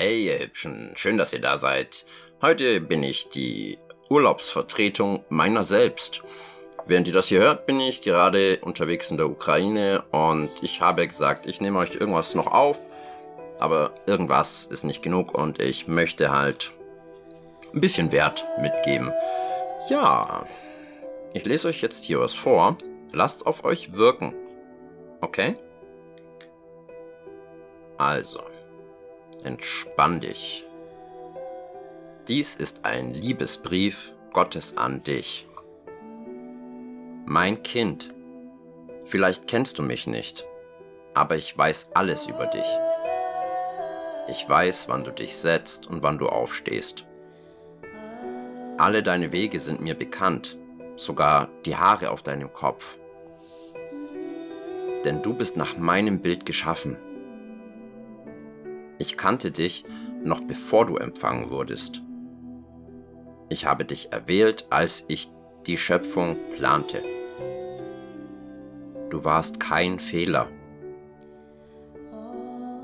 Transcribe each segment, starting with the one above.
Hey, ihr Hübschen, schön, dass ihr da seid. Heute bin ich die Urlaubsvertretung meiner selbst. Während ihr das hier hört, bin ich gerade unterwegs in der Ukraine und ich habe gesagt, ich nehme euch irgendwas noch auf, aber irgendwas ist nicht genug und ich möchte halt ein bisschen Wert mitgeben. Ja, ich lese euch jetzt hier was vor. Lasst's auf euch wirken. Okay? Also. Entspann dich. Dies ist ein Liebesbrief Gottes an dich. Mein Kind, vielleicht kennst du mich nicht, aber ich weiß alles über dich. Ich weiß, wann du dich setzt und wann du aufstehst. Alle deine Wege sind mir bekannt, sogar die Haare auf deinem Kopf. Denn du bist nach meinem Bild geschaffen ich kannte dich noch bevor du empfangen wurdest. Ich habe dich erwählt, als ich die Schöpfung plante. Du warst kein Fehler.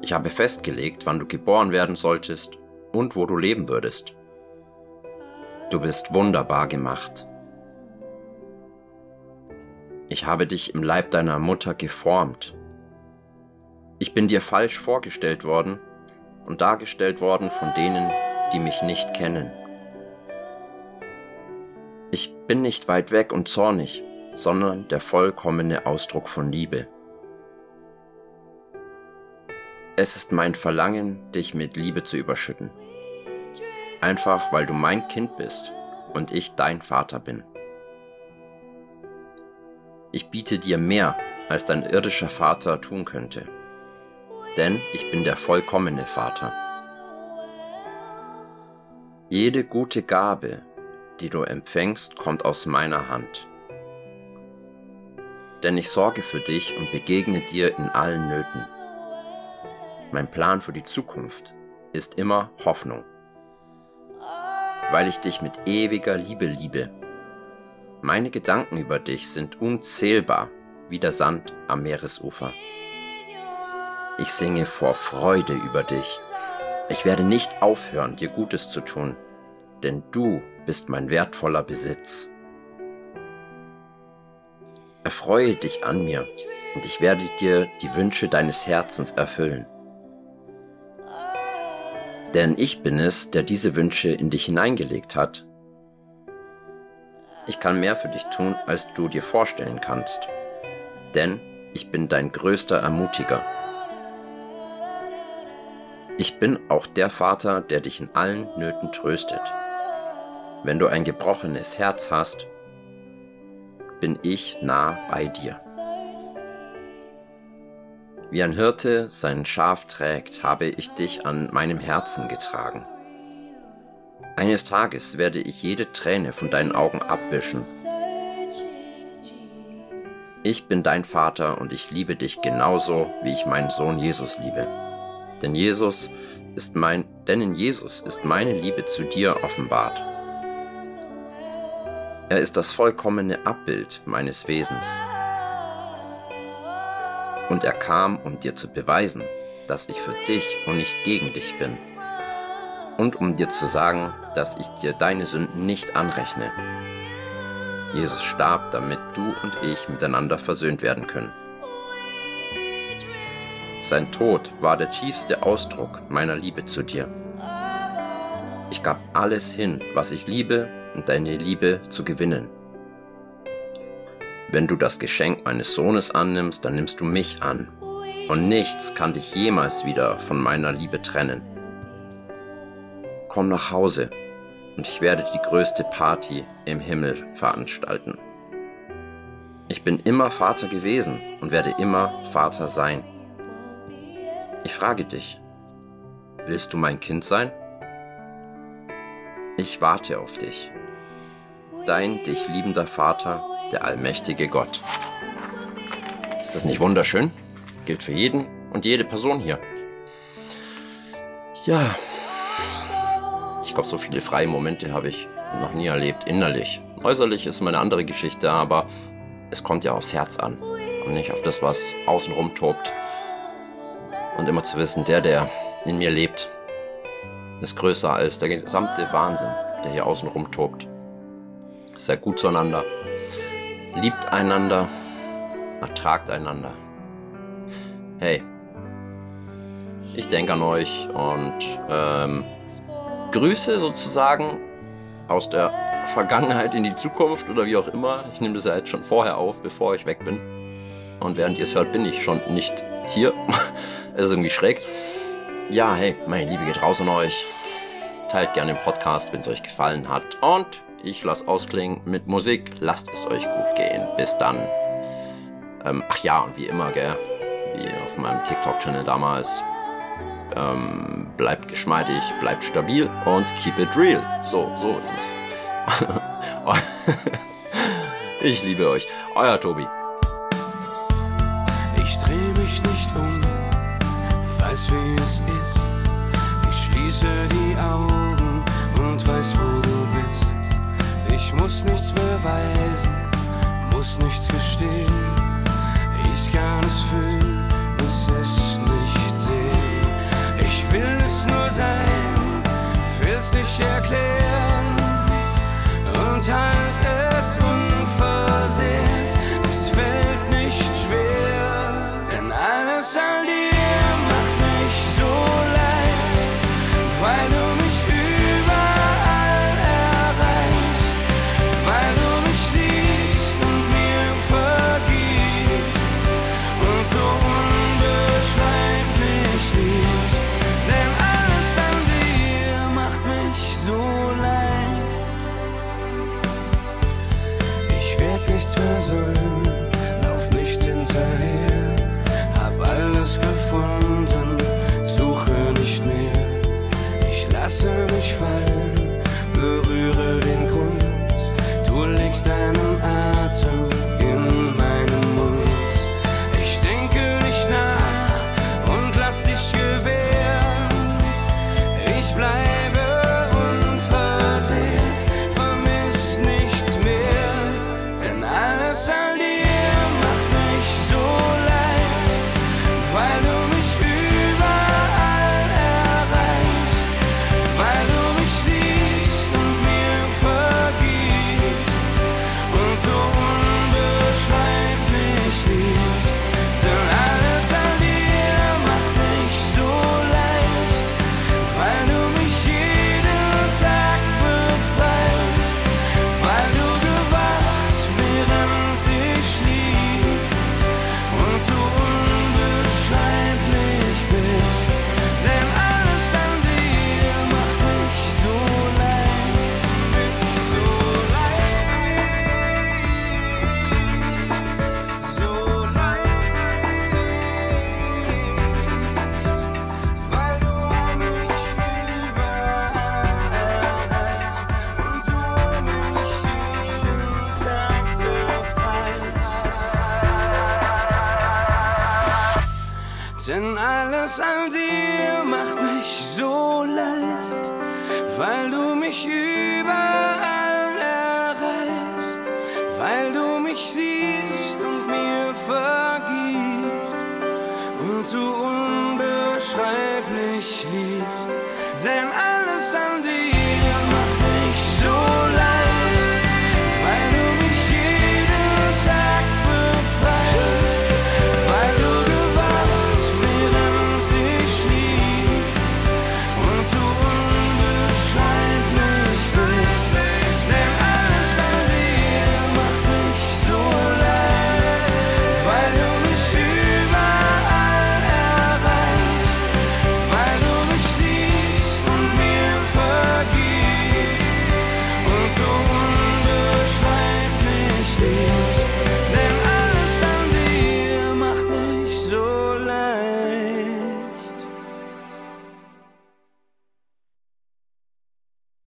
Ich habe festgelegt, wann du geboren werden solltest und wo du leben würdest. Du bist wunderbar gemacht. Ich habe dich im Leib deiner Mutter geformt. Ich bin dir falsch vorgestellt worden und dargestellt worden von denen, die mich nicht kennen. Ich bin nicht weit weg und zornig, sondern der vollkommene Ausdruck von Liebe. Es ist mein Verlangen, dich mit Liebe zu überschütten. Einfach weil du mein Kind bist und ich dein Vater bin. Ich biete dir mehr, als dein irdischer Vater tun könnte denn ich bin der vollkommene Vater. Jede gute Gabe, die du empfängst, kommt aus meiner Hand. Denn ich sorge für dich und begegne dir in allen Nöten. Mein Plan für die Zukunft ist immer Hoffnung, weil ich dich mit ewiger Liebe liebe. Meine Gedanken über dich sind unzählbar wie der Sand am Meeresufer. Ich singe vor Freude über dich. Ich werde nicht aufhören, dir Gutes zu tun, denn du bist mein wertvoller Besitz. Erfreue dich an mir, und ich werde dir die Wünsche deines Herzens erfüllen. Denn ich bin es, der diese Wünsche in dich hineingelegt hat. Ich kann mehr für dich tun, als du dir vorstellen kannst. Denn ich bin dein größter Ermutiger. Ich bin auch der Vater, der dich in allen Nöten tröstet. Wenn du ein gebrochenes Herz hast, bin ich nah bei dir. Wie ein Hirte sein Schaf trägt, habe ich dich an meinem Herzen getragen. Eines Tages werde ich jede Träne von deinen Augen abwischen. Ich bin dein Vater und ich liebe dich genauso, wie ich meinen Sohn Jesus liebe. Denn Jesus ist mein, denn in Jesus ist meine Liebe zu dir offenbart. Er ist das vollkommene Abbild meines Wesens. Und er kam, um dir zu beweisen, dass ich für dich und nicht gegen dich bin. Und um dir zu sagen, dass ich dir deine Sünden nicht anrechne. Jesus starb, damit du und ich miteinander versöhnt werden können. Sein Tod war der tiefste Ausdruck meiner Liebe zu dir. Ich gab alles hin, was ich liebe, um deine Liebe zu gewinnen. Wenn du das Geschenk meines Sohnes annimmst, dann nimmst du mich an. Und nichts kann dich jemals wieder von meiner Liebe trennen. Komm nach Hause und ich werde die größte Party im Himmel veranstalten. Ich bin immer Vater gewesen und werde immer Vater sein. Ich frage dich, willst du mein Kind sein? Ich warte auf dich. Dein dich liebender Vater, der allmächtige Gott. Ist das nicht wunderschön? Gilt für jeden und jede Person hier. Ja, ich glaube, so viele freie Momente habe ich noch nie erlebt, innerlich. Äußerlich ist meine andere Geschichte, aber es kommt ja aufs Herz an und nicht auf das, was außenrum tobt und immer zu wissen, der, der in mir lebt, ist größer als der gesamte Wahnsinn, der hier außen rumtobt. Seid gut zueinander. Liebt einander. Ertragt einander. Hey, ich denke an euch und ähm, Grüße sozusagen aus der Vergangenheit in die Zukunft oder wie auch immer. Ich nehme das ja jetzt schon vorher auf, bevor ich weg bin. Und während ihr es hört, bin ich schon nicht hier. Es ist irgendwie schräg. Ja, hey, meine Liebe geht raus an euch. Teilt gerne den Podcast, wenn es euch gefallen hat. Und ich lasse ausklingen mit Musik. Lasst es euch gut gehen. Bis dann. Ähm, ach ja, und wie immer, gell? Wie auf meinem TikTok-Channel damals. Ähm, bleibt geschmeidig, bleibt stabil und keep it real. So, so ist es. ich liebe euch. Euer Tobi. Wie es ist. Ich schließe die Augen und weiß, wo du bist. Ich muss nichts beweisen, muss nichts gestehen. Ich kann es fühlen, muss es nicht sehen. Ich will es nur sein, Denn alles an dir macht mich so leicht, weil du mich überall erreichst, weil du mich siehst und mir vergibst und du unbeschreiblich liebst. Denn